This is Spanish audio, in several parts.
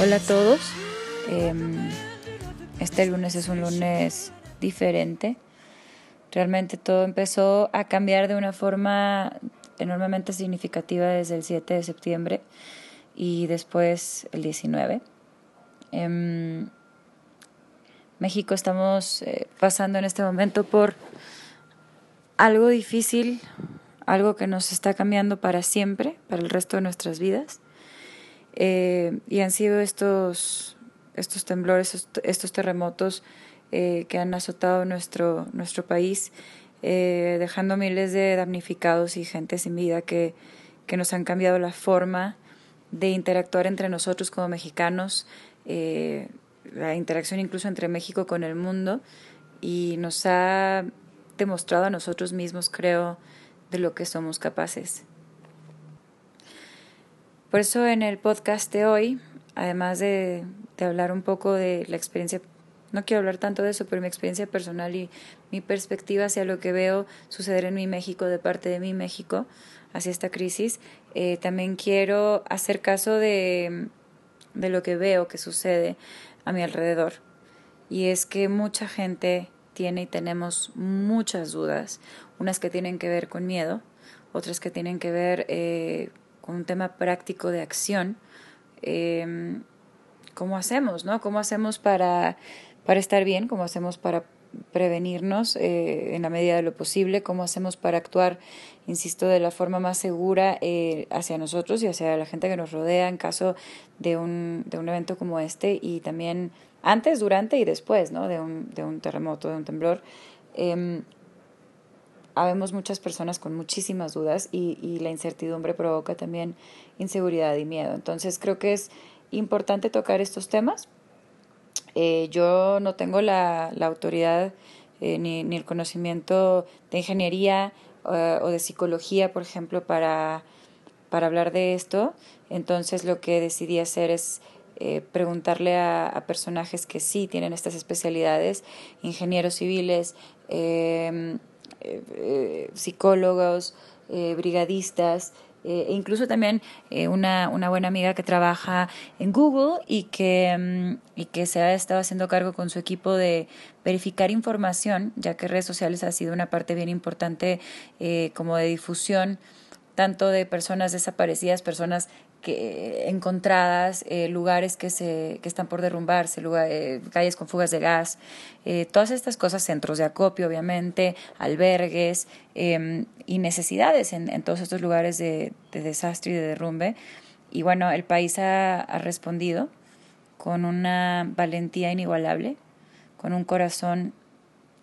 Hola a todos. Em, este lunes es un lunes diferente. Realmente todo empezó a cambiar de una forma enormemente significativa desde el 7 de septiembre y después el 19. En México estamos eh, pasando en este momento por algo difícil, algo que nos está cambiando para siempre, para el resto de nuestras vidas. Eh, y han sido estos, estos temblores, estos terremotos eh, que han azotado nuestro, nuestro país, dejando miles de damnificados y gente sin vida que, que nos han cambiado la forma de interactuar entre nosotros como mexicanos, la interacción incluso entre México con el mundo y nos ha demostrado a nosotros mismos, creo, de lo que somos capaces. Por eso en el podcast de hoy, además de, hablar un poco de la experiencia, no quiero hablar tanto de eso, pero mi experiencia personal y mi perspectiva hacia lo que veo suceder en mi México, de parte de mi México, hacia esta crisis, eh, también quiero hacer caso de, de lo que veo que sucede a mi alrededor. Y es que mucha gente tiene y tenemos muchas dudas, unas que tienen que ver con miedo, otras que tienen que ver eh, con un tema práctico de acción. Em, ¿Cómo hacemos, no? ¿Cómo hacemos para, para estar bien? ¿Cómo hacemos para prevenirnos eh, en la medida de lo posible, cómo hacemos para actuar, insisto, de la forma más segura eh, hacia nosotros y hacia la gente que nos rodea en caso de un, de un evento como este y también antes, durante y después ¿no? de, un, de un terremoto, de un temblor. Eh, habemos muchas personas con muchísimas dudas y, y la incertidumbre provoca también inseguridad y miedo. Entonces creo que es importante tocar estos temas eh, yo no tengo la, la autoridad eh, ni, ni, el conocimiento de ingeniería uh, o de psicología, por ejemplo, para, para hablar de esto. Entonces lo que decidí hacer es eh, preguntarle a, personajes que sí tienen estas especialidades, ingenieros civiles, em, psicólogos, brigadistas, eh, e incluso también eh, una, una, buena amiga que trabaja en Google y que, mm, y que se ha estado haciendo cargo con su equipo de verificar información, ya que redes sociales ha sido una parte bien importante eh, como de difusión tanto de personas desaparecidas, personas encontradas, eh, lugares que, se, que están por derrumbarse, eh, calles con fugas de gas, eh, todas estas cosas, centros de acopio, obviamente, albergues em, y necesidades en, en, todos estos lugares de, de, desastre y de derrumbe. Y bueno, el país ha, ha respondido con una valentía inigualable, con un corazón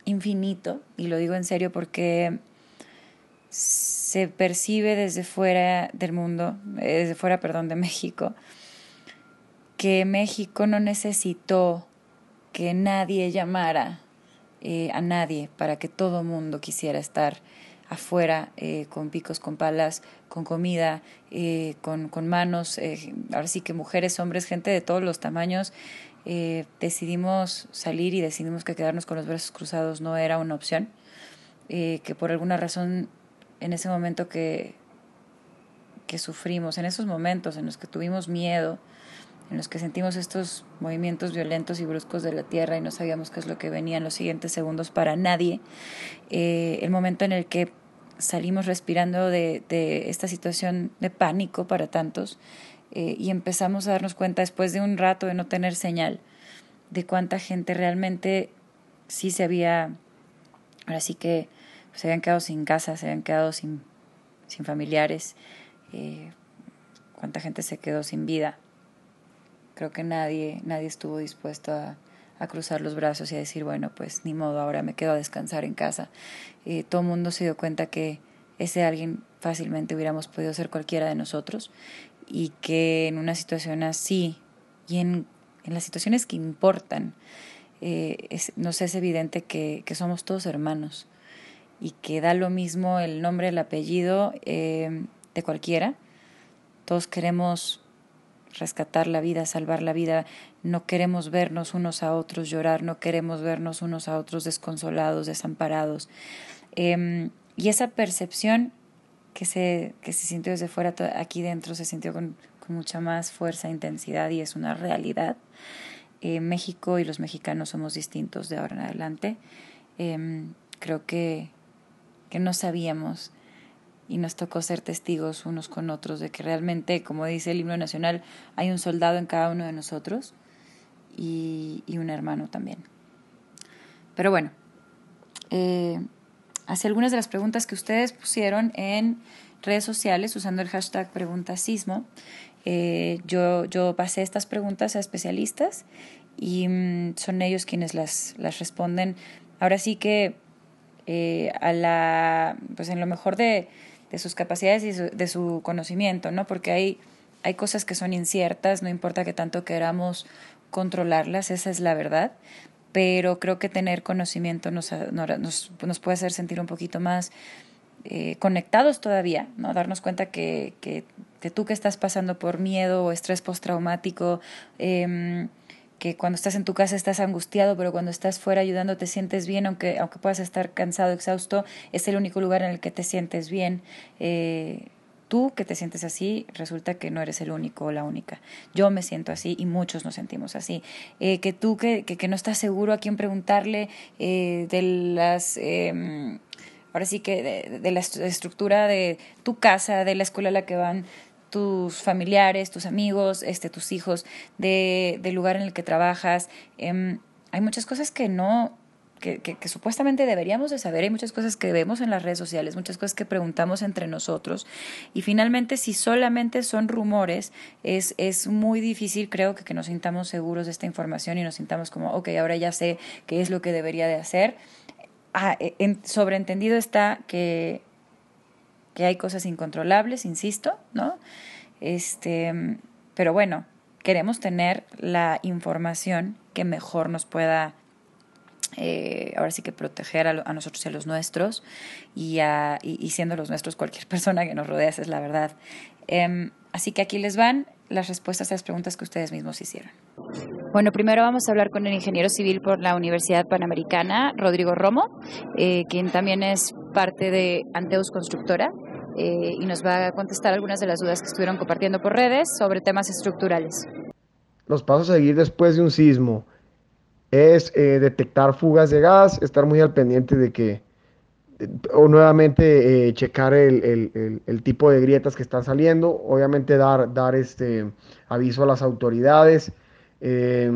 infinito, y lo digo en serio porque se percibe desde fuera del mundo, eh, desde fuera, perdón, de México, que México no necesitó que nadie llamara eh, a nadie para que todo mundo quisiera estar afuera eh, con picos, con palas, con comida, eh, con, con, manos, ahora sí que mujeres, hombres, gente de todos los tamaños, decidimos salir y decidimos que quedarnos con los brazos cruzados no era una opción, que por alguna razón en ese momento que, que sufrimos, en esos momentos en los que tuvimos miedo, en los que sentimos estos movimientos violentos y bruscos de la tierra y no sabíamos qué es lo que venía en los siguientes segundos para nadie, eh, el momento en el que salimos respirando de, de esta situación de pánico para tantos eh, y empezamos a darnos cuenta después de un rato de no tener señal de cuánta gente realmente sí se había, ahora sí que se habían quedado sin casa, se habían quedado sin, sin familiares, eh, cuánta gente se quedó sin vida. Creo que nadie, nadie estuvo dispuesto a, a, cruzar los brazos y a decir, bueno, pues ni modo, ahora me quedo a descansar en casa. Eh, todo el mundo se dio cuenta que ese alguien fácilmente hubiéramos podido ser cualquiera de nosotros y que en una situación así y en, en las situaciones que importan, eh, nos es evidente que, que somos todos hermanos y que da lo mismo el nombre, el apellido eh, de cualquiera. Todos queremos rescatar la vida, salvar la vida. No queremos vernos unos a otros llorar, no queremos vernos unos a otros desconsolados, desamparados. Em, y esa percepción que se, que se sintió desde fuera, aquí dentro se sintió con, con mucha más fuerza, intensidad y es una realidad. Eh, México y los mexicanos somos distintos de ahora en adelante. Em, creo que, que no sabíamos y nos tocó ser testigos unos con otros de que realmente, como dice el himno nacional, hay un soldado en cada uno de nosotros y, un hermano también. Pero bueno, eh, hacia algunas de las preguntas que ustedes pusieron en redes sociales usando el hashtag preguntasismo. Eh, yo, yo pasé estas preguntas a especialistas y mm, son ellos quienes las, las responden. Ahora sí que eh, a la, pues en lo mejor de, de sus capacidades y de su conocimiento, ¿no? Porque hay, hay cosas que son inciertas, no importa que tanto queramos controlarlas, esa es la verdad, pero creo que tener conocimiento nos, nos, nos puede hacer sentir un poquito más eh, conectados todavía, ¿no? Darnos cuenta que, que, que, tú que estás pasando por miedo o estrés postraumático, eh, que cuando estás en tu casa estás angustiado, pero cuando estás fuera ayudando te sientes bien, aunque, aunque puedas estar cansado, exhausto, es el único lugar en el que te sientes bien. Eh, tú que te sientes así, resulta que no eres el único o la única. Yo me siento así y muchos nos sentimos así. Eh, que tú que, que, no estás seguro a quién preguntarle eh, de las... Em, ahora sí que de, de, la estructura de tu casa, de la escuela a la que van tus familiares, tus amigos, este, tus hijos, de, del lugar en el que trabajas. Eh, hay muchas cosas que no, que, que, supuestamente deberíamos de saber, hay muchas cosas que vemos en las redes sociales, muchas cosas que preguntamos entre nosotros y finalmente si solamente son rumores, es, es muy difícil creo que, que nos sintamos seguros de esta información y nos sintamos como, ok, ahora ya sé qué es lo que debería de hacer. Ah, en, sobreentendido está que que hay cosas incontrolables, insisto, ¿no? Este, pero bueno, queremos tener la información que mejor nos pueda, eh, ahora sí que proteger a, nosotros y a los nuestros, y, a, y, siendo los nuestros cualquier persona que nos rodea, esa es la verdad. Eh, así que aquí les van las respuestas a las preguntas que ustedes mismos hicieron. Bueno, primero vamos a hablar con el ingeniero civil por la Universidad Panamericana, Rodrigo Romo, eh, quien también es parte de Anteus Constructora. Eh, y nos va a contestar algunas de las dudas que estuvieron compartiendo por redes sobre temas estructurales. Los pasos a seguir después de un sismo es eh, detectar fugas de gas, estar muy al pendiente de que, o nuevamente eh, checar el, el, tipo de grietas que están saliendo, obviamente dar, dar este aviso a las autoridades. Eh,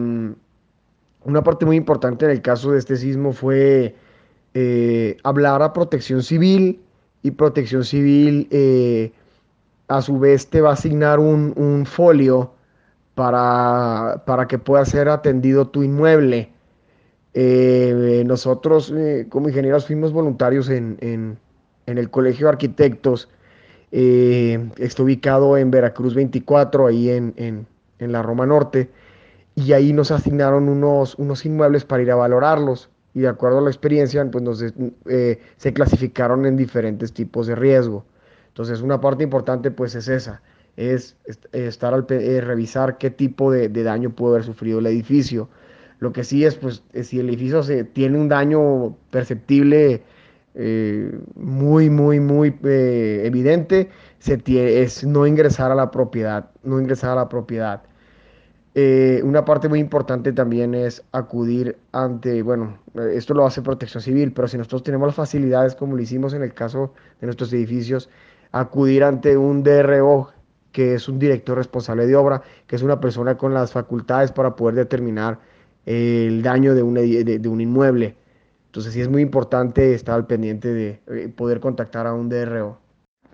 una parte muy importante en el caso de este sismo fue eh, hablar a protección civil y protección civil eh, a su vez te va a asignar un, un folio para, para, que pueda ser atendido tu inmueble. Eh, nosotros eh, como ingenieros fuimos voluntarios en, en, en, el Colegio de Arquitectos. Está ubicado en Veracruz 24, ahí en, en, la Roma Norte. Y ahí nos asignaron unos, unos inmuebles para ir a valorarlos. Y de acuerdo a la experiencia, pues nos, eh, se clasificaron en diferentes tipos de riesgo. Entonces, una parte importante pues es esa, es estar al, eh, revisar qué tipo de, daño pudo haber sufrido el edificio lo que sí es, pues, si el edificio se, tiene un daño perceptible eh, muy, muy, muy eh, evidente, se es no ingresar a la propiedad, no ingresar a la propiedad. Eh, una parte muy importante también es acudir ante, bueno, esto lo hace protección civil, pero si nosotros tenemos las facilidades, como lo hicimos en el caso de nuestros edificios, acudir ante un DRO, que es un director responsable de obra, que es una persona con las facultades para poder determinar el daño de un, de, un inmueble. Entonces sí es muy importante estar al pendiente de eh, poder contactar a un DRO.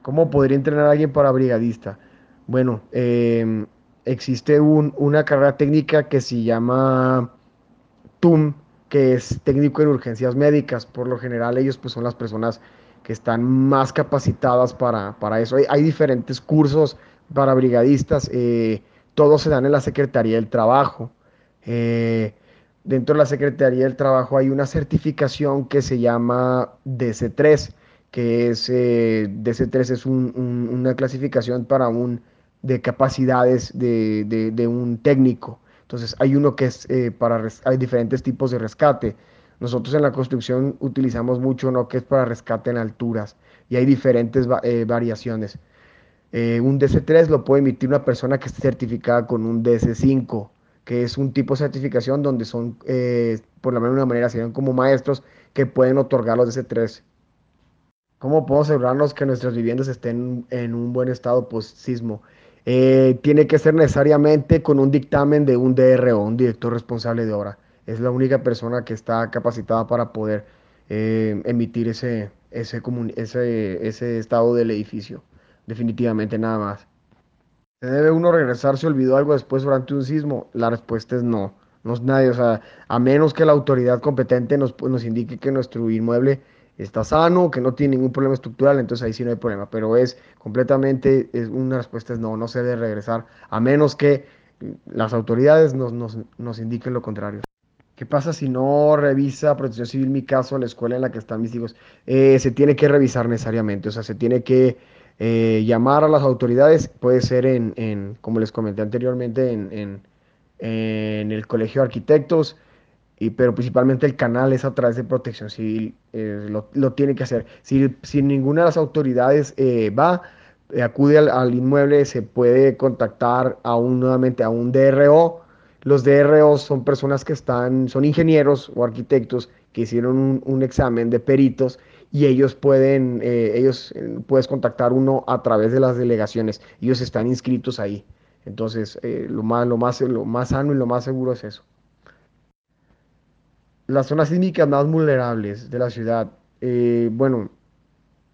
¿Cómo podría entrenar a alguien para brigadista? Bueno, eh, existe un, una carrera técnica que se llama TUM, que es técnico en urgencias médicas. Por lo general ellos pues son las personas que están más capacitadas para, para eso. Hay, diferentes cursos para brigadistas, eh, todos se dan en la Secretaría del Trabajo. Eh, dentro de la Secretaría del Trabajo hay una certificación que se llama DC3, que es, eh, DC3 es un, un, una clasificación para un de capacidades de, un técnico. Entonces hay uno que es eh, para, hay diferentes tipos de rescate. Nosotros en la construcción utilizamos mucho uno que es para rescate en alturas y hay diferentes eh, variaciones. Eh, un DC3 lo puede emitir una persona que esté certificada con un DC5, que es un tipo de certificación donde son, por la misma manera, serían como maestros que pueden otorgar los DC3. ¿Cómo podemos asegurarnos que nuestras viviendas estén en un buen estado post-sismo? Eh, tiene que ser necesariamente con un dictamen de un DRO, un director responsable de obra. Es la única persona que está capacitada para poder eh, emitir ese, ese, ese, ese estado del edificio. Definitivamente nada más. ¿Se debe uno regresar si olvidó algo después durante un sismo? La respuesta es no. No es nadie, o sea, a menos que la autoridad competente nos, nos indique que nuestro inmueble está sano, que no tiene ningún problema estructural, entonces ahí sí no hay problema. Pero es completamente, es, una respuesta es no, no se debe regresar, a menos que las autoridades nos, nos, nos indiquen lo contrario. ¿Qué pasa si no revisa Protección Civil mi caso, la escuela en la que están mis hijos? Eh, se tiene que revisar necesariamente, o sea, se tiene que eh, llamar a las autoridades, puede ser en, en como les comenté anteriormente, en, en, en el Colegio de Arquitectos, pero principalmente el canal es a través de protección civil, eh, lo, tiene que hacer. Si, si, ninguna de las autoridades eh, va, eh, acude al, inmueble, se puede contactar aún nuevamente a un DRO. Los DRO son personas que están, son ingenieros o arquitectos que hicieron un, examen de peritos y ellos pueden, ellos puedes contactar uno a través de las delegaciones. Ellos están inscritos ahí. Entonces, lo, más, lo, más, lo más sano y lo más seguro es eso las zonas sísmicas más vulnerables de la ciudad, eh, bueno,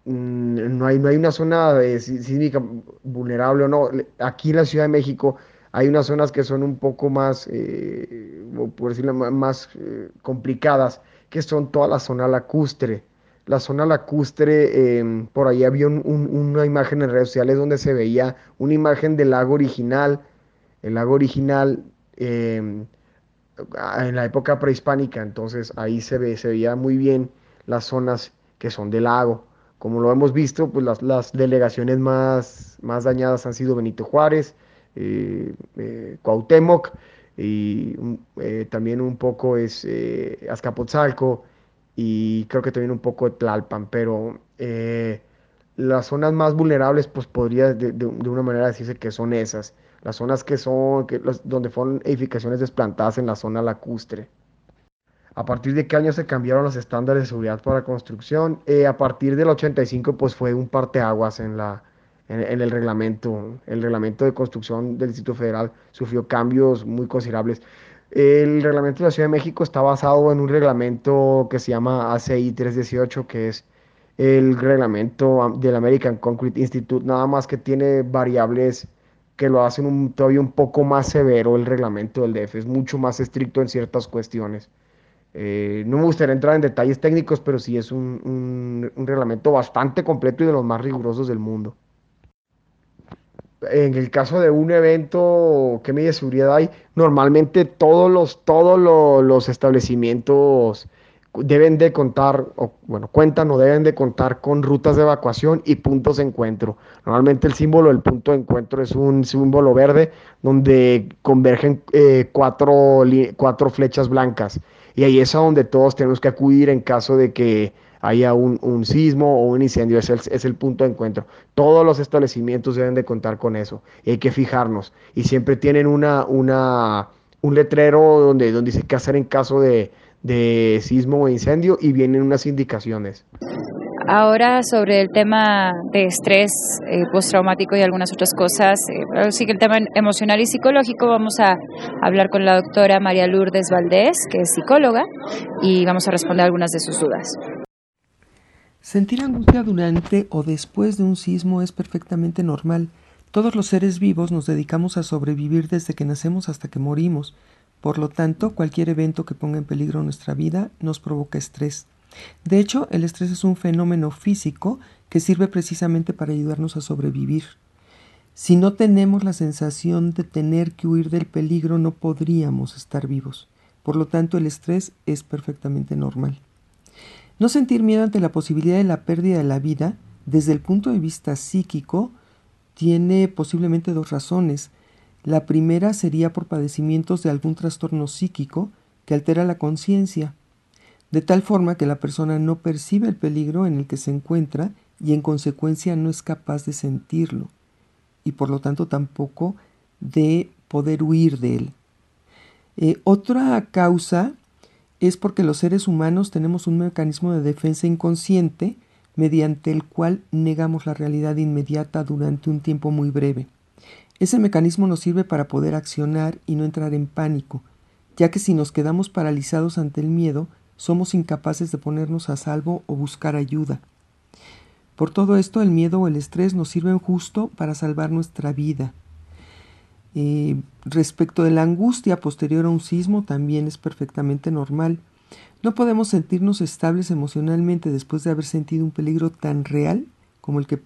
mm, no hay, no hay una zona sísmica vulnerable o no. Aquí en la Ciudad de México hay unas zonas que son un poco más, eh, por decirlo más eh, complicadas, que son toda la zona lacustre. La zona lacustre, em, por ahí había una imagen en redes sociales donde se veía una imagen del lago original, el lago original em, en la época prehispánica, entonces ahí se, ve, se veía muy bien las zonas que son del lago. Como lo hemos visto, pues las, las delegaciones más, más dañadas han sido Benito Juárez, eh, eh, Cuauhtémoc y eh, también un poco es Azcapotzalco y creo que también un poco de Tlalpan, pero las zonas más vulnerables pues podría de, de una manera decirse que son esas las zonas que son, que donde fueron edificaciones desplantadas en la zona lacustre. ¿A partir de qué año se cambiaron los estándares de seguridad para construcción? Eh, a partir del 85, pues fue un parteaguas en, la, en, el reglamento. El reglamento de construcción del Distrito Federal sufrió cambios muy considerables. El reglamento de la Ciudad de México está basado en un reglamento que se llama ACI 318, que es el reglamento del American Concrete Institute, nada más que tiene variables que lo hacen todavía un poco más severo el reglamento del DF, es mucho más estricto en ciertas cuestiones. Eh, no me gustaría entrar en detalles técnicos, pero sí es un, reglamento bastante completo y de los más rigurosos del mundo. En el caso de un evento, ¿qué medidas de seguridad hay? Normalmente todos los, todos los establecimientos deben de contar, o bueno, cuentan o deben de contar con rutas de evacuación y puntos de encuentro. Normalmente el símbolo del punto de encuentro es un símbolo verde donde convergen eh, cuatro, cuatro, flechas blancas. Y ahí es a donde todos tenemos que acudir en caso de que haya un, un sismo o un incendio. Es el, es el, punto de encuentro. Todos los establecimientos deben de contar con eso. Y hay que fijarnos. Y siempre tienen una, una, un letrero donde, donde dice qué hacer en caso de, de sismo o incendio y vienen unas indicaciones. Ahora sobre el tema de estrés eh, postraumático y algunas otras cosas, eh, sí que el tema emocional y psicológico, vamos a hablar con la doctora María Lourdes Valdés, que es psicóloga, y vamos a responder algunas de sus dudas. Sentir angustia durante o después de un sismo es perfectamente normal. Todos los seres vivos nos dedicamos a sobrevivir desde que nacemos hasta que morimos. Por lo tanto, cualquier evento que ponga en peligro nuestra vida nos provoca estrés. De hecho, el estrés es un fenómeno físico que sirve precisamente para ayudarnos a sobrevivir. Si no tenemos la sensación de tener que huir del peligro, no podríamos estar vivos. Por lo tanto, el estrés es perfectamente normal. No sentir miedo ante la posibilidad de la pérdida de la vida, desde el punto de vista psíquico, tiene posiblemente dos razones. La primera sería por padecimientos de algún trastorno psíquico que altera la conciencia, de tal forma que la persona no percibe el peligro en el que se encuentra y en consecuencia no es capaz de sentirlo y por lo tanto tampoco de poder huir de él. Eh, otra causa es porque los seres humanos tenemos un mecanismo de defensa inconsciente mediante el cual negamos la realidad inmediata durante un tiempo muy breve. Ese mecanismo nos sirve para poder accionar y no entrar en pánico, ya que si nos quedamos paralizados ante el miedo, somos incapaces de ponernos a salvo o buscar ayuda. Por todo esto, el miedo o el estrés nos sirven justo para salvar nuestra vida. Eh, respecto de la angustia posterior a un sismo, también es perfectamente normal. No podemos sentirnos estables emocionalmente después de haber sentido un peligro tan real como el que,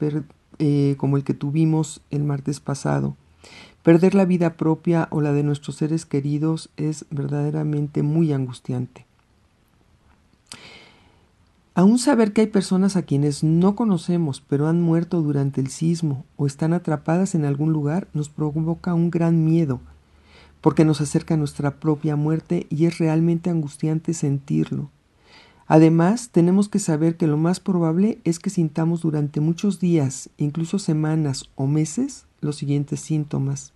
eh, como el que tuvimos el martes pasado. Perder la vida propia o la de nuestros seres queridos es verdaderamente muy angustiante. Aún saber que hay personas a quienes no conocemos pero han muerto durante el sismo o están atrapadas en algún lugar nos provoca un gran miedo, porque nos acerca a nuestra propia muerte y es realmente angustiante sentirlo. Además, tenemos que saber que lo más probable es que sintamos durante muchos días, incluso semanas o meses, los siguientes síntomas.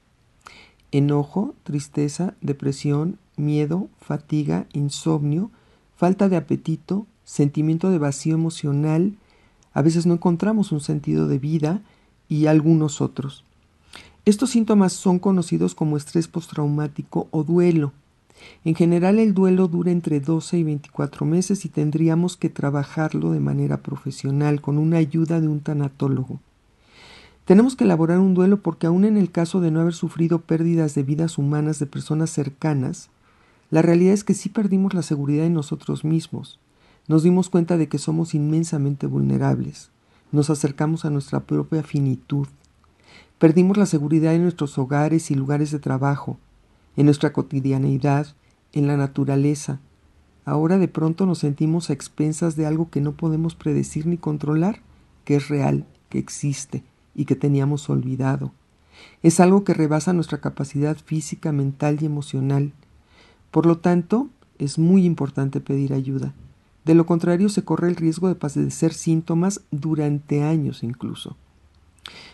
Enojo, tristeza, depresión, miedo, fatiga, insomnio, falta de apetito, sentimiento de vacío emocional, a veces no encontramos un sentido de vida y algunos otros. Estos síntomas son conocidos como estrés postraumático o duelo. En general el duelo dura entre 12 y 24 meses y tendríamos que trabajarlo de manera profesional con una ayuda de un tanatólogo. Tenemos que elaborar un duelo porque aun en el caso de no haber sufrido pérdidas de vidas humanas de personas cercanas, la realidad es que sí perdimos la seguridad en nosotros mismos. Nos dimos cuenta de que somos inmensamente vulnerables. Nos acercamos a nuestra propia finitud. Perdimos la seguridad en nuestros hogares y lugares de trabajo, en nuestra cotidianeidad, en la naturaleza. Ahora de pronto nos sentimos a expensas de algo que no podemos predecir ni controlar, que es real, que existe y que teníamos olvidado. Es algo que rebasa nuestra capacidad física, mental y emocional. Por lo tanto, es muy importante pedir ayuda. De lo contrario, se corre el riesgo de padecer síntomas durante años incluso.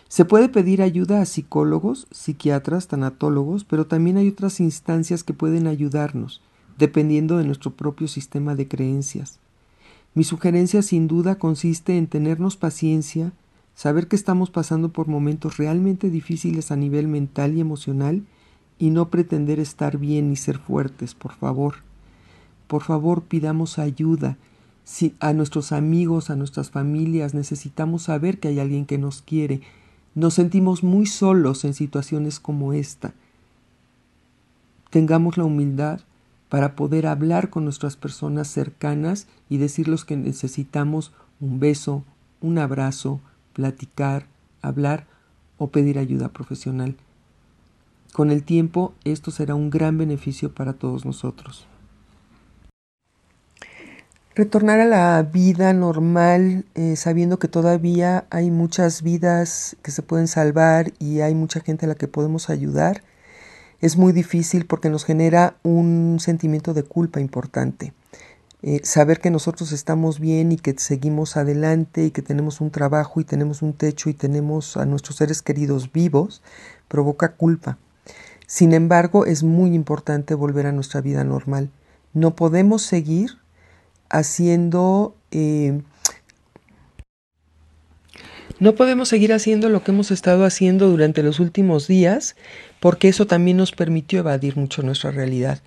Se puede pedir ayuda a psicólogos, psiquiatras, tanatólogos, pero también hay otras instancias que pueden ayudarnos, dependiendo de nuestro propio sistema de creencias. Mi sugerencia sin duda consiste en tenernos paciencia, saber que estamos pasando por momentos realmente difíciles a nivel mental y emocional y no pretender estar bien ni ser fuertes, por favor. Por favor, pidamos ayuda. Si a nuestros amigos, a nuestras familias, necesitamos saber que hay alguien que nos quiere. Nos sentimos muy solos en situaciones como esta. Tengamos la humildad para poder hablar con nuestras personas cercanas y decirles que necesitamos un beso, un abrazo, platicar, hablar o pedir ayuda profesional. Con el tiempo esto será un gran beneficio para todos nosotros. Retornar a la vida normal eh, sabiendo que todavía hay muchas vidas que se pueden salvar y hay mucha gente a la que podemos ayudar es muy difícil porque nos genera un sentimiento de culpa importante. Eh, saber que nosotros estamos bien y que seguimos adelante y que tenemos un trabajo y tenemos un techo y tenemos a nuestros seres queridos vivos provoca culpa. Sin embargo, es muy importante volver a nuestra vida normal. No podemos seguir haciendo... Eh, no podemos seguir haciendo lo que hemos estado haciendo durante los últimos días porque eso también nos permitió evadir mucho nuestra realidad.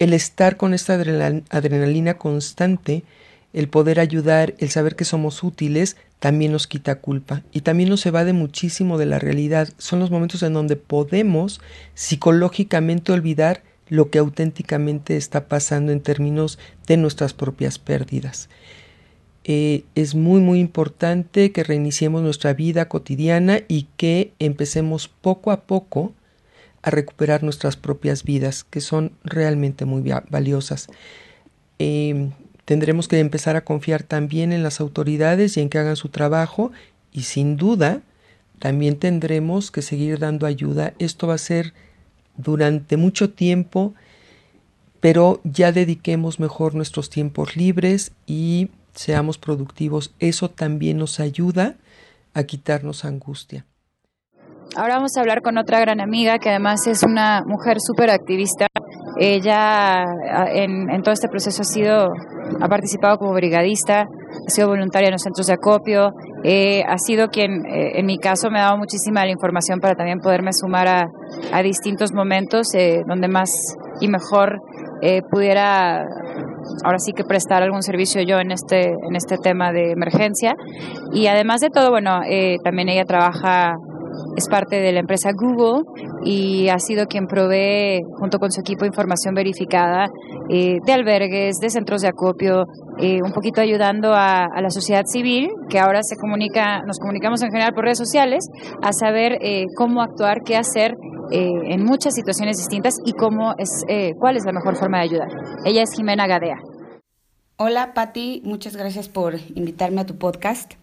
El estar con esta adrenalina constante, el poder ayudar, el saber que somos útiles, también nos quita culpa y también nos evade muchísimo de la realidad. Son los momentos en donde podemos psicológicamente olvidar lo que auténticamente está pasando en términos de nuestras propias pérdidas. Eh, es muy muy importante que reiniciemos nuestra vida cotidiana y que empecemos poco a poco a recuperar nuestras propias vidas, que son realmente muy valiosas. Em, tendremos que empezar a confiar también en las autoridades y en que hagan su trabajo y sin duda también tendremos que seguir dando ayuda. Esto va a ser durante mucho tiempo, pero ya dediquemos mejor nuestros tiempos libres y seamos productivos. Eso también nos ayuda a quitarnos angustia. Ahora vamos a hablar con otra gran amiga que además es una mujer súper activista. Ella en, en, todo este proceso ha sido, ha participado como brigadista, ha sido voluntaria en los centros de acopio, eh, ha sido quien, eh, en mi caso, me ha dado muchísima información para también poderme sumar a, a distintos momentos eh, donde más y mejor pudiera ahora sí que prestar algún servicio yo en este, en este tema de emergencia. Y además de todo, bueno, también ella trabaja es parte de la empresa Google y ha sido quien provee, junto con su equipo, información verificada eh, de albergues, de centros de acopio, eh, un poquito ayudando a, la sociedad civil, que ahora se comunica, nos comunicamos en general por redes sociales, a saber eh, cómo actuar, qué hacer en muchas situaciones distintas y cómo es, cuál es la mejor forma de ayudar. Ella es Jimena Gadea. Hola Patti, muchas gracias por invitarme a tu podcast.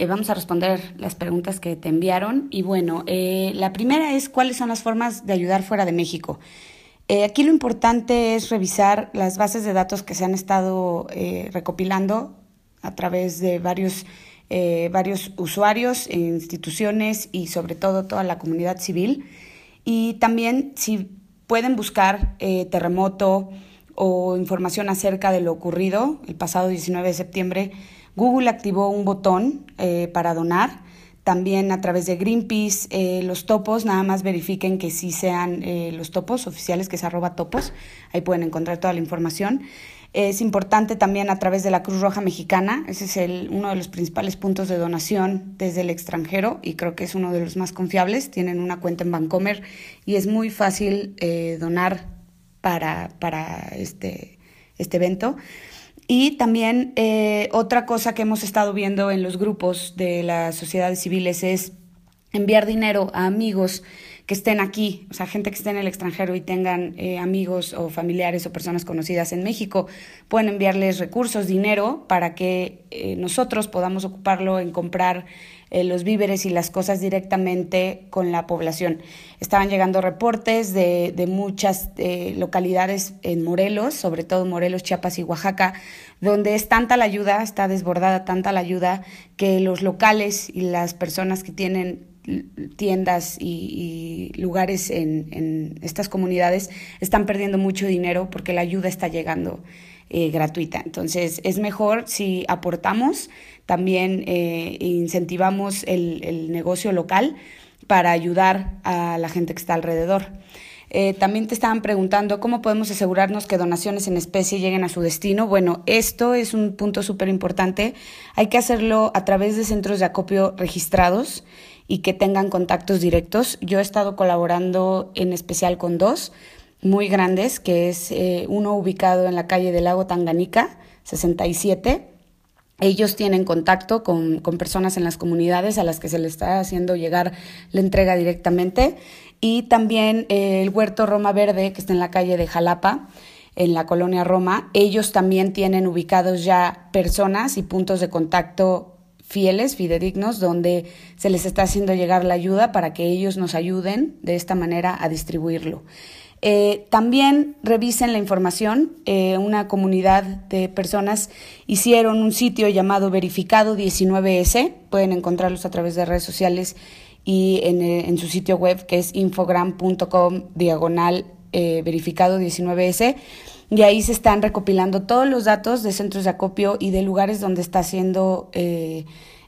Eh, vamos a responder las preguntas que te enviaron. Y bueno, eh, la primera es cuáles son las formas de ayudar fuera de México. Eh, aquí lo importante es revisar las bases de datos que se han estado recopilando a través de varios, varios usuarios, instituciones y sobre todo toda la comunidad civil. Y también si pueden buscar terremoto o información acerca de lo ocurrido el pasado 19 de septiembre, Google activó un botón eh, para donar. También a través de Greenpeace, eh, los topos, nada más verifiquen que sí sean eh, los topos oficiales, que es arroba topos. Ahí pueden encontrar toda la información. Es importante también a través de la Cruz Roja Mexicana, ese es el, uno de los principales puntos de donación desde el extranjero y creo que es uno de los más confiables. Tienen una cuenta en Bancomer y es muy fácil donar para, para este, este evento. Y también eh, otra cosa que hemos estado viendo en los grupos de las sociedades civiles es enviar dinero a amigos que estén aquí, o sea, gente que esté en el extranjero y tengan eh, amigos o familiares o personas conocidas en México, pueden enviarles recursos, dinero, para que eh, nosotros podamos ocuparlo en comprar eh, los víveres y las cosas directamente con la población. Estaban llegando reportes de, de muchas eh, localidades en Morelos, sobre todo Morelos, Chiapas y Oaxaca, donde es tanta la ayuda, está desbordada tanta la ayuda, que los locales y las personas que tienen tiendas y, lugares en, en, estas comunidades están perdiendo mucho dinero porque la ayuda está llegando eh, gratuita. Entonces es mejor si aportamos también eh, incentivamos el, negocio local para ayudar a la gente que está alrededor. Eh, también te estaban preguntando cómo podemos asegurarnos que donaciones en especie lleguen a su destino. Bueno, esto es un punto súper importante. Hay que hacerlo a través de centros de acopio registrados y que tengan contactos directos. Yo he estado colaborando en especial con dos muy grandes, que es eh, uno ubicado en la calle del lago Tanganica, 67, ellos tienen contacto con, personas en las comunidades a las que se les está haciendo llegar la entrega directamente. Y también eh, el Huerto Roma Verde, que está en la calle de Jalapa, en la colonia Roma, ellos también tienen ubicados ya personas y puntos de contacto fieles, fidedignos, donde se les está haciendo llegar la ayuda para que ellos nos ayuden de esta manera a distribuirlo. Eh, también revisen la información. Eh, una comunidad de personas hicieron un sitio llamado Verificado 19S. Pueden encontrarlos a través de redes sociales y en, eh, su sitio web que es infogram.com diagonal verificado 19S. Y ahí se están recopilando todos los datos de centros de acopio y de lugares donde está siendo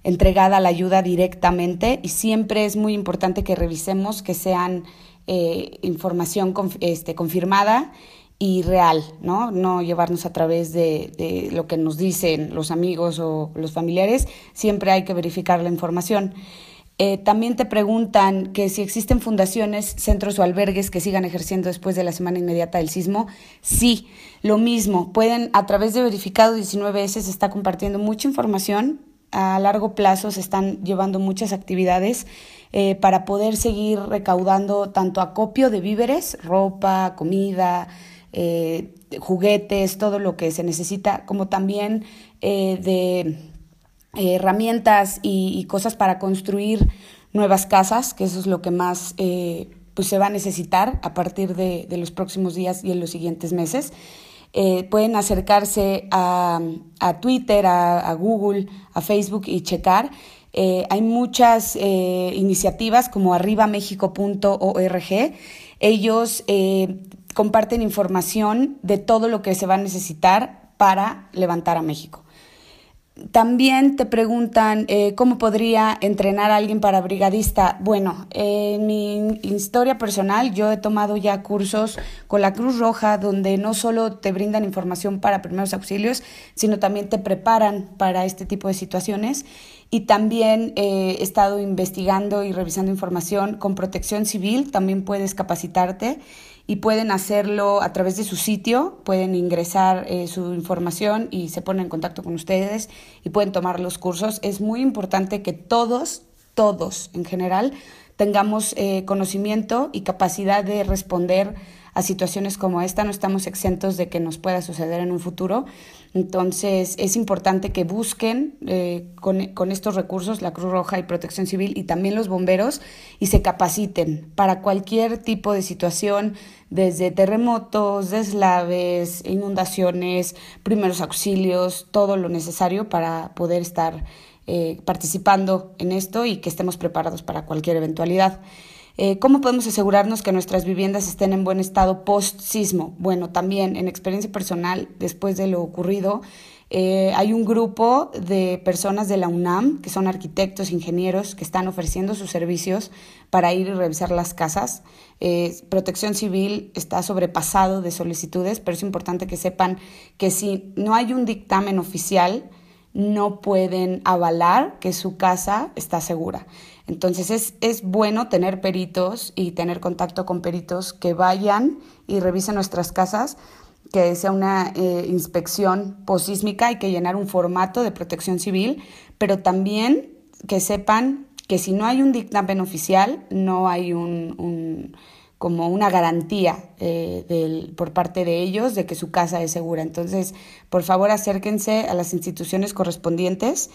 entregada la ayuda directamente. Y siempre es muy importante que revisemos que sean eh, información este, confirmada y real, ¿no? No llevarnos a través de, lo que nos dicen los amigos o los familiares, siempre hay que verificar la información. Eh, también te preguntan que si existen fundaciones, centros o albergues que sigan ejerciendo después de la semana inmediata del sismo. Sí, lo mismo. Pueden, a través de Verificado 19S, se está compartiendo mucha información. A largo plazo se están llevando muchas actividades eh, para poder seguir recaudando tanto acopio de víveres, ropa, comida, eh, juguetes, todo lo que se necesita, como también eh, de herramientas y, cosas para construir nuevas casas, que eso es lo que más pues se va a necesitar a partir de, los próximos días y en los siguientes meses. Pueden acercarse a, Twitter, a, Google, a Facebook y checar. Eh, hay muchas iniciativas como arribamexico.org. Ellos comparten información de todo lo que se va a necesitar para levantar a México. También te preguntan eh, cómo podría entrenar a alguien para brigadista. Bueno, en mi historia personal yo he tomado ya cursos con la Cruz Roja donde no solo te brindan información para primeros auxilios, sino también te preparan para este tipo de situaciones. Y también eh, he estado investigando y revisando información con protección civil, también puedes capacitarte y pueden hacerlo a través de su sitio, pueden ingresar eh, su información y se ponen en contacto con ustedes y pueden tomar los cursos. Es muy importante que todos, todos en general, tengamos eh, conocimiento y capacidad de responder a situaciones como esta, no estamos exentos de que nos pueda suceder en un futuro. Entonces es importante que busquen eh, con, con, estos recursos, la Cruz Roja y Protección Civil y también los bomberos, y se capaciten para cualquier tipo de situación, desde terremotos, deslaves, inundaciones, primeros auxilios, todo lo necesario para poder estar eh, participando en esto y que estemos preparados para cualquier eventualidad. Eh, ¿Cómo podemos asegurarnos que nuestras viviendas estén en buen estado post-sismo? Bueno, también en experiencia personal, después de lo ocurrido, eh, hay un grupo de personas de la UNAM, que son arquitectos, ingenieros, que están ofreciendo sus servicios para ir y revisar las casas. Eh, protección Civil está sobrepasado de solicitudes, pero es importante que sepan que si no hay un dictamen oficial, no pueden avalar que su casa está segura. Entonces es, es, bueno tener peritos y tener contacto con peritos que vayan y revisen nuestras casas, que sea una eh, inspección posísmica, hay que llenar un formato de protección civil, pero también que sepan que si no hay un dictamen oficial, no hay un, como una garantía eh, por parte de ellos de que su casa es segura. Entonces, por favor, acérquense a las instituciones correspondientes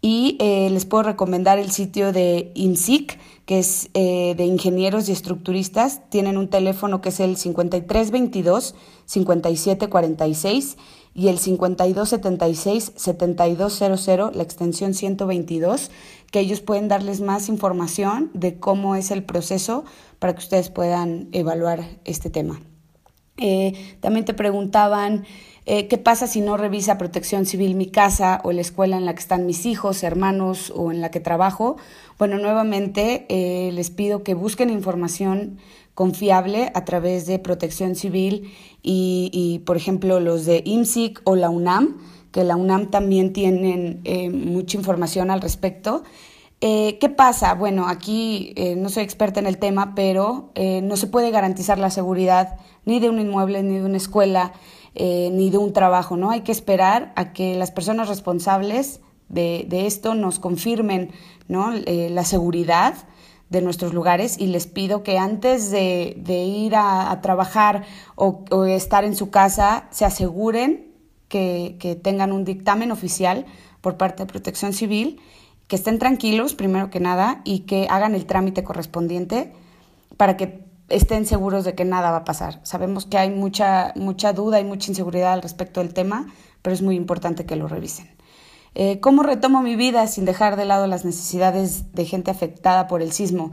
y eh, les puedo recomendar el sitio de INSIC, que es eh, de ingenieros y estructuristas. Tienen un teléfono que es el 5322-5746 y el 5276-7200, la extensión 122, que ellos pueden darles más información de cómo es el proceso para que ustedes puedan evaluar este tema. Eh, también te preguntaban eh, ¿Qué pasa si no revisa protección civil mi casa o la escuela en la que están mis hijos, hermanos o en la que trabajo? Bueno, nuevamente eh, les pido que busquen información confiable a través de protección civil y, por ejemplo, los de IMSIC o la UNAM, que la UNAM también tienen eh, mucha información al respecto. ¿Qué pasa? Bueno, aquí no soy experta en el tema, pero no se puede garantizar la seguridad ni de un inmueble ni de una escuela eh, ni de un trabajo, ¿no? Hay que esperar a que las personas responsables de, esto nos confirmen, ¿no? Eh, la seguridad de nuestros lugares y les pido que antes de, ir a, trabajar o, estar en su casa se aseguren que, que tengan un dictamen oficial por parte de Protección Civil, que estén tranquilos primero que nada y que hagan el trámite correspondiente para que estén seguros de que nada va a pasar. Sabemos que hay mucha, mucha duda y mucha inseguridad al respecto del tema, pero es muy importante que lo revisen. Eh, ¿Cómo retomo mi vida sin dejar de lado las necesidades de gente afectada por el sismo?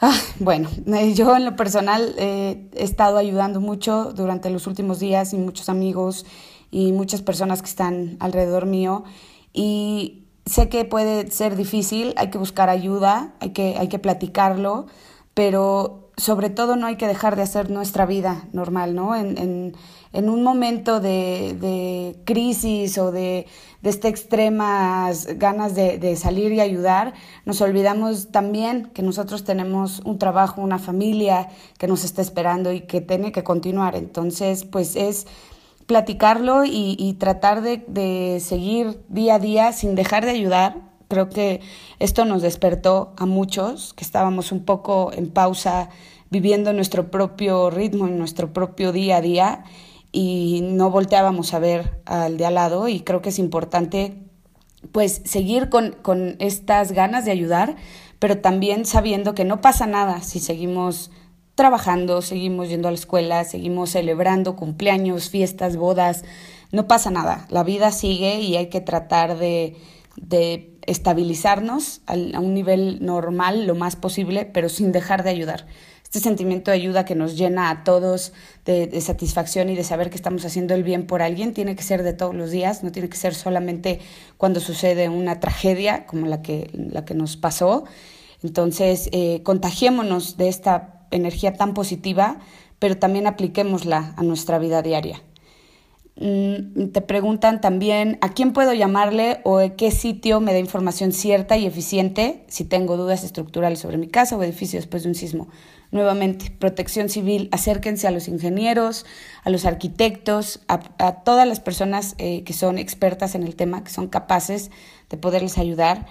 Ah, bueno, eh, yo en lo personal eh, he estado ayudando mucho durante los últimos días y muchos amigos y muchas personas que están alrededor mío y sé que puede ser difícil, hay que buscar ayuda, hay que, hay que platicarlo, pero sobre todo no hay que dejar de hacer nuestra vida normal, ¿no? En, en un momento de, de, crisis o de, de estas extremas ganas de, de, salir y ayudar, nos olvidamos también que nosotros tenemos un trabajo, una familia que nos está esperando y que tiene que continuar. Entonces, pues es platicarlo y, y tratar de, de seguir día a día sin dejar de ayudar, Creo que esto nos despertó a muchos que estábamos un poco en pausa, viviendo nuestro propio ritmo, en nuestro propio día a día y no volteábamos a ver al de al lado y creo que es importante pues seguir con, con estas ganas de ayudar, pero también sabiendo que no pasa nada si seguimos trabajando, seguimos yendo a la escuela, seguimos celebrando cumpleaños, fiestas, bodas, no pasa nada, la vida sigue y hay que tratar de, de estabilizarnos a un nivel normal lo más posible, pero sin dejar de ayudar. Este sentimiento de ayuda que nos llena a todos de, satisfacción y de saber que estamos haciendo el bien por alguien tiene que ser de todos los días, no tiene que ser solamente cuando sucede una tragedia como la que, la que nos pasó. Entonces, eh, contagiémonos de esta energía tan positiva, pero también apliquémosla a nuestra vida diaria. Mm, te preguntan también a quién puedo llamarle o en qué sitio me da información cierta y eficiente si tengo dudas estructurales sobre mi casa o edificio después de un sismo. Nuevamente, protección civil, acérquense a los ingenieros, a los arquitectos, a, todas las personas eh, que son expertas en el tema, que son capaces de poderles ayudar.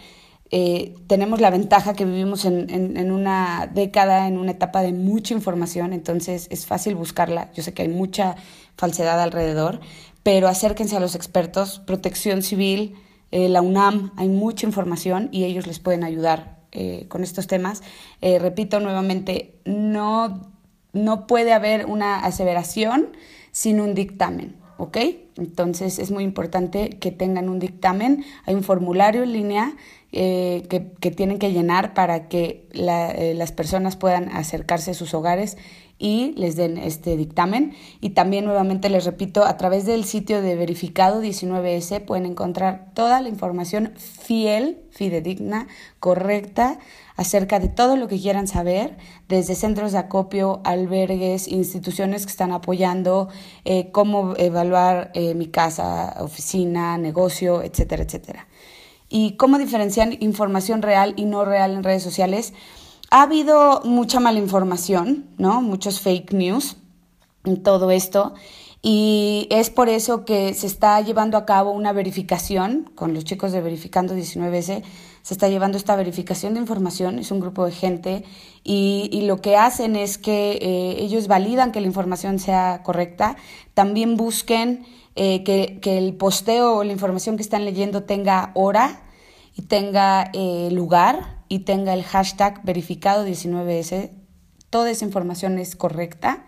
Eh, tenemos la ventaja que vivimos en, en, una década, en una etapa de mucha información, entonces es fácil buscarla. Yo sé que hay mucha falsedad alrededor, pero acérquense a los expertos, protección civil, eh, la UNAM, hay mucha información y ellos les pueden ayudar eh, con estos temas. repito nuevamente, no, no puede haber una aseveración sin un dictamen. ¿ok? Entonces es muy importante que tengan un dictamen, hay un formulario en línea eh, que, tienen que llenar para que eh, las personas puedan acercarse a sus hogares y les den este dictamen. Y también nuevamente les repito, a través del sitio de verificado 19S pueden encontrar toda la información fiel, fidedigna, correcta acerca de todo lo que quieran saber, desde centros de acopio, albergues, instituciones que están apoyando, eh, cómo evaluar mi casa, oficina, negocio, etcétera, etcétera y cómo diferenciar información real y no real en redes sociales. Ha habido mucha mala información, ¿no? Muchos fake news en todo esto. Y es por eso que se está llevando a cabo una verificación con los chicos de Verificando 19S. Se está llevando esta verificación de información, es un grupo de gente y, lo que hacen es que eh, ellos validan que la información sea correcta, también busquen eh, que, que, el posteo o la información que están leyendo tenga hora y tenga eh, lugar y tenga el hashtag verificado 19S. Toda esa información es correcta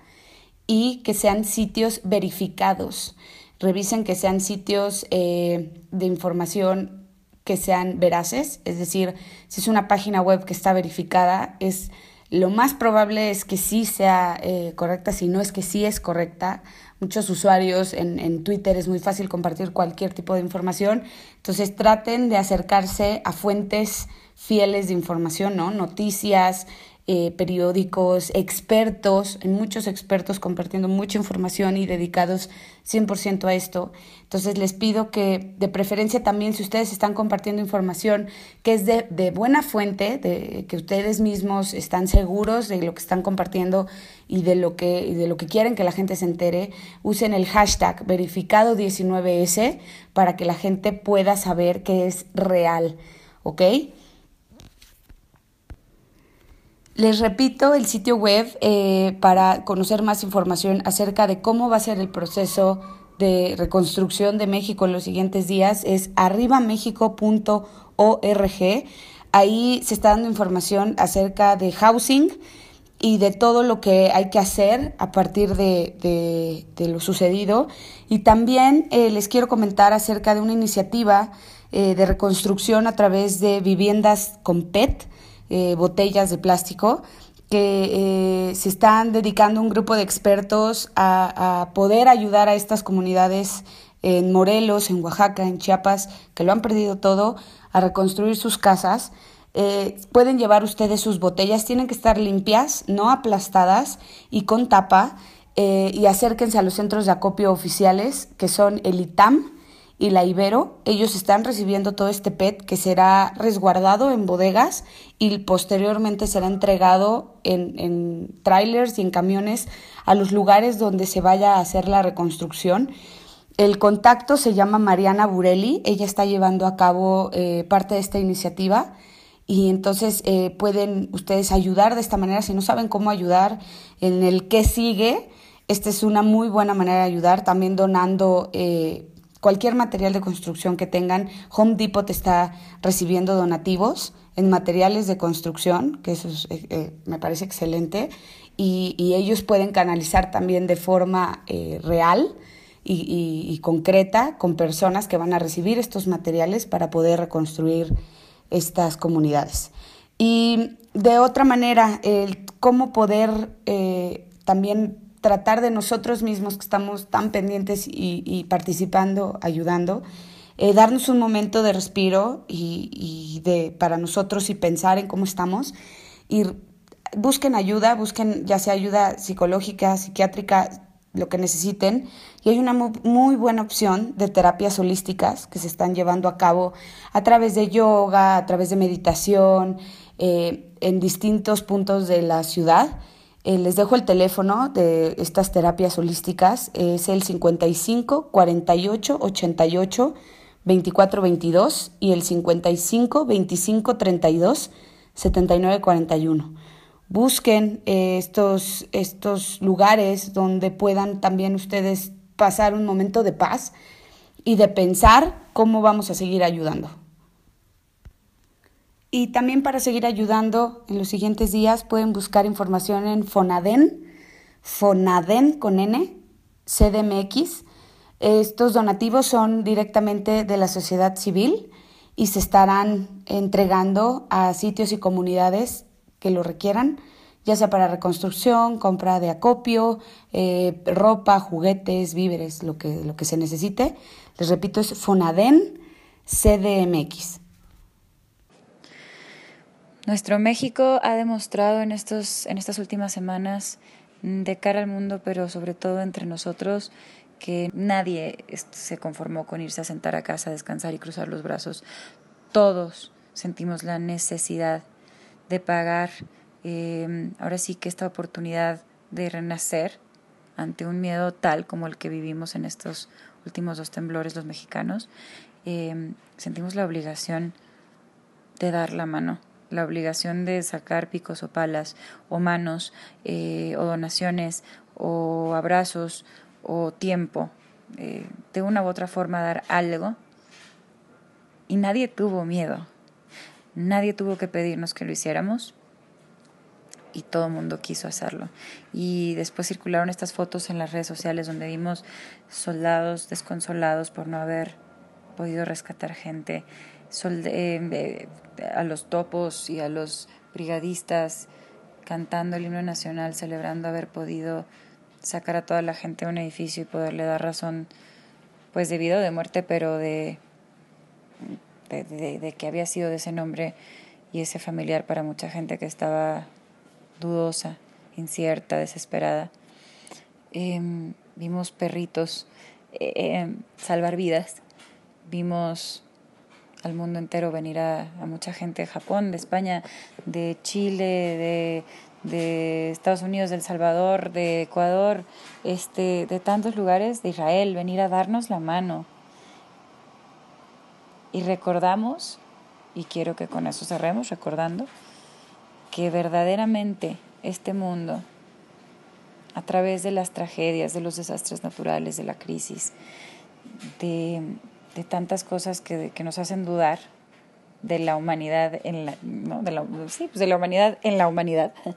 y que sean sitios verificados. Revisen que sean sitios eh, de información que sean veraces, es decir, si es una página web que está verificada, es lo más probable es que sí sea eh, correcta, si no es que sí es correcta. Muchos usuarios en, en Twitter es muy fácil compartir cualquier tipo de información, entonces traten de acercarse a fuentes fieles de información, ¿no? Noticias, eh, periódicos, expertos, muchos expertos compartiendo mucha información y dedicados 100% a esto. Entonces les pido que de preferencia también si ustedes están compartiendo información que es de, buena fuente, de que ustedes mismos están seguros de lo que están compartiendo y de lo que, de lo que quieren que la gente se entere, usen el hashtag verificado19S para que la gente pueda saber que es real. ¿Ok? Les repito el sitio web eh, para conocer más información acerca de cómo va a ser el proceso de reconstrucción de México en los siguientes días. Es arribamexico.org. Ahí se está dando información acerca de housing y de todo lo que hay que hacer a partir de, lo sucedido. Y también eh, les quiero comentar acerca de una iniciativa eh, de reconstrucción a través de viviendas con PET eh, botellas de plástico, que eh, se están dedicando un grupo de expertos a, poder ayudar a estas comunidades en Morelos, en Oaxaca, en Chiapas, que lo han perdido todo, a reconstruir sus casas. Eh, pueden llevar ustedes sus botellas, tienen que estar limpias, no aplastadas y con tapa. y acérquense a los centros de acopio oficiales, que son el ITAM, y la Ibero, ellos están recibiendo todo este PET que será resguardado en bodegas y posteriormente será entregado en, en trailers y en camiones a los lugares donde se vaya a hacer la reconstrucción. El contacto se llama Mariana Burelli, ella está llevando a cabo eh, parte de esta iniciativa y entonces eh, pueden ustedes ayudar de esta manera, si no saben cómo ayudar en el qué sigue, esta es una muy buena manera de ayudar, también donando. Eh, cualquier material de construcción que tengan. Home Depot está recibiendo donativos en materiales de construcción, que eso eh, eh, me parece excelente, y, ellos pueden canalizar también de forma eh, real y, concreta con personas que van a recibir estos materiales para poder reconstruir estas comunidades. Y de otra manera, cómo poder también tratar de nosotros mismos que estamos tan pendientes y, participando, ayudando, eh, darnos un momento de respiro y, de, para nosotros y pensar en cómo estamos. Y busquen ayuda, busquen ya sea ayuda psicológica, psiquiátrica, lo que necesiten. Y hay una muy, buena opción de terapias holísticas que se están llevando a cabo a través de yoga, a través de meditación, eh, en distintos puntos de la ciudad. Eh, les dejo el teléfono de estas terapias holísticas, es el 55 48 88 24 22 y el 55 25 32 79 41. Busquen eh, estos, estos lugares donde puedan también ustedes pasar un momento de paz y de pensar cómo vamos a seguir ayudando. Y también para seguir ayudando en los siguientes días pueden buscar información en Fonaden, Fonaden con N, CDMX. Estos donativos son directamente de la sociedad civil y se estarán entregando a sitios y comunidades que lo requieran, ya sea para reconstrucción, compra de acopio, eh, ropa, juguetes, víveres, lo que, lo que se necesite. Les repito, es Fonaden CDMX. Nuestro México ha demostrado en, estos, en estas últimas semanas, mm, de cara al mundo, pero sobre todo entre nosotros, que nadie se conformó con irse a sentar a casa, descansar y cruzar los brazos. Todos sentimos la necesidad de pagar, em, ahora sí que esta oportunidad de renacer ante un miedo tal como el que vivimos en estos últimos dos temblores los mexicanos, em, sentimos la obligación de dar la mano la obligación de sacar picos o palas o manos eh, o donaciones o abrazos o tiempo, eh, de una u otra forma dar algo. Y nadie tuvo miedo, nadie tuvo que pedirnos que lo hiciéramos y todo el mundo quiso hacerlo. Y después circularon estas fotos en las redes sociales donde vimos soldados desconsolados por no haber podido rescatar gente eh, a los topos y a los brigadistas cantando el himno nacional, celebrando haber podido sacar a toda la gente a un edificio y poderle dar razón, pues debido de muerte, pero de, de, que había sido de ese nombre y ese familiar para mucha gente que estaba dudosa, incierta, desesperada. Em, vimos perritos eh, em, salvar vidas, vimos al mundo entero, venir a, mucha gente de Japón, de España, de Chile, de, Estados Unidos, de El Salvador, de Ecuador, este, de tantos lugares, de Israel, venir a darnos la mano. Y recordamos, y quiero que con eso cerremos, recordando, que verdaderamente este mundo, a través de las tragedias, de los desastres naturales, de la crisis, de, de tantas cosas que, que nos hacen dudar de la humanidad en la, ¿no? de, la, sí, pues de la humanidad en la humanidad.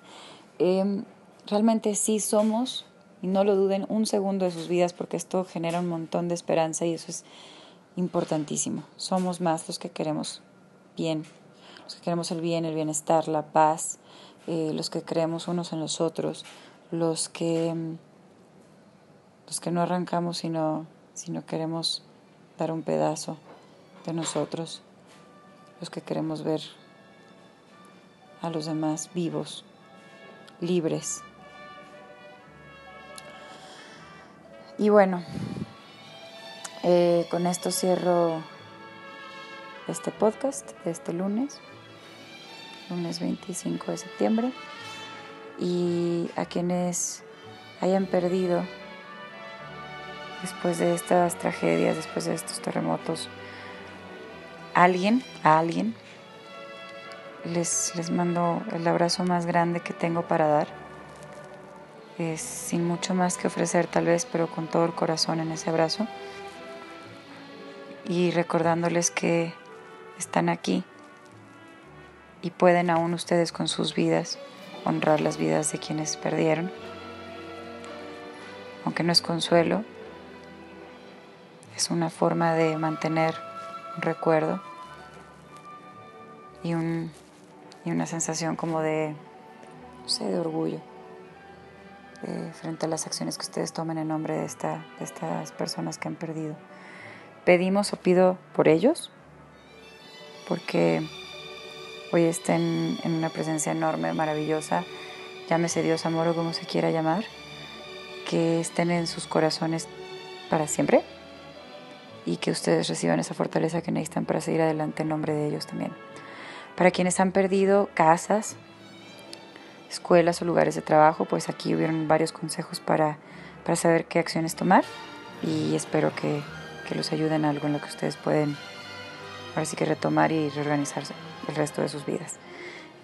Em, realmente sí somos, y no lo duden un segundo de sus vidas, porque esto genera un montón de esperanza y eso es importantísimo. Somos más los que queremos bien, los que queremos el bien, el bienestar, la paz, eh, los que creemos unos en los otros, los que, los que no arrancamos sino, sino queremos dar un pedazo de nosotros, los que queremos ver a los demás vivos, libres. Y bueno, eh, con esto cierro este podcast de este lunes, lunes 25 de septiembre, y a quienes hayan perdido después de estas tragedias, después de estos terremotos, alguien, a alguien, les, les mando el abrazo más grande que tengo para dar. sin mucho más que ofrecer tal vez, pero con todo el corazón en ese abrazo. y recordándoles que están aquí y pueden aún ustedes con sus vidas honrar las vidas de quienes perdieron. Aunque no es consuelo, es una forma de mantener un recuerdo y, un, y una sensación como de, no sé, de orgullo eh, frente a las acciones que ustedes tomen en nombre de, de estas personas que han perdido. Pedimos o pido por ellos, porque hoy estén en una presencia enorme, maravillosa, llámese Dios, amor o como se quiera llamar, que estén en sus corazones para siempre y que ustedes reciban esa fortaleza que necesitan para seguir adelante en nombre de ellos también. Para quienes han perdido casas, escuelas o lugares de trabajo, pues aquí hubieron varios consejos para, para saber qué acciones tomar y espero que, que los ayuden algo en lo que ustedes pueden ahora sí que retomar y reorganizarse el resto de sus vidas.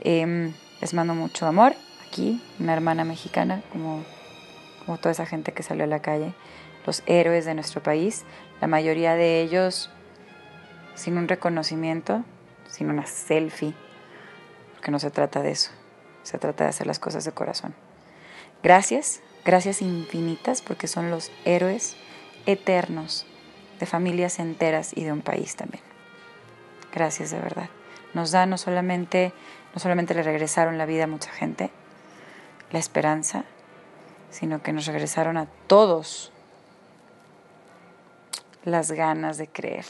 Em, les mando mucho amor aquí, una hermana mexicana, como, como toda esa gente que salió a la calle, los héroes de nuestro país, la mayoría de ellos sin un reconocimiento, sin una selfie, porque no se trata de eso, se trata de hacer las cosas de corazón. Gracias, gracias infinitas, porque son los héroes eternos de familias enteras y de un país también. Gracias de verdad nos da no solamente, no solamente le regresaron la vida a mucha gente, la esperanza, sino que nos regresaron a todos las ganas de creer.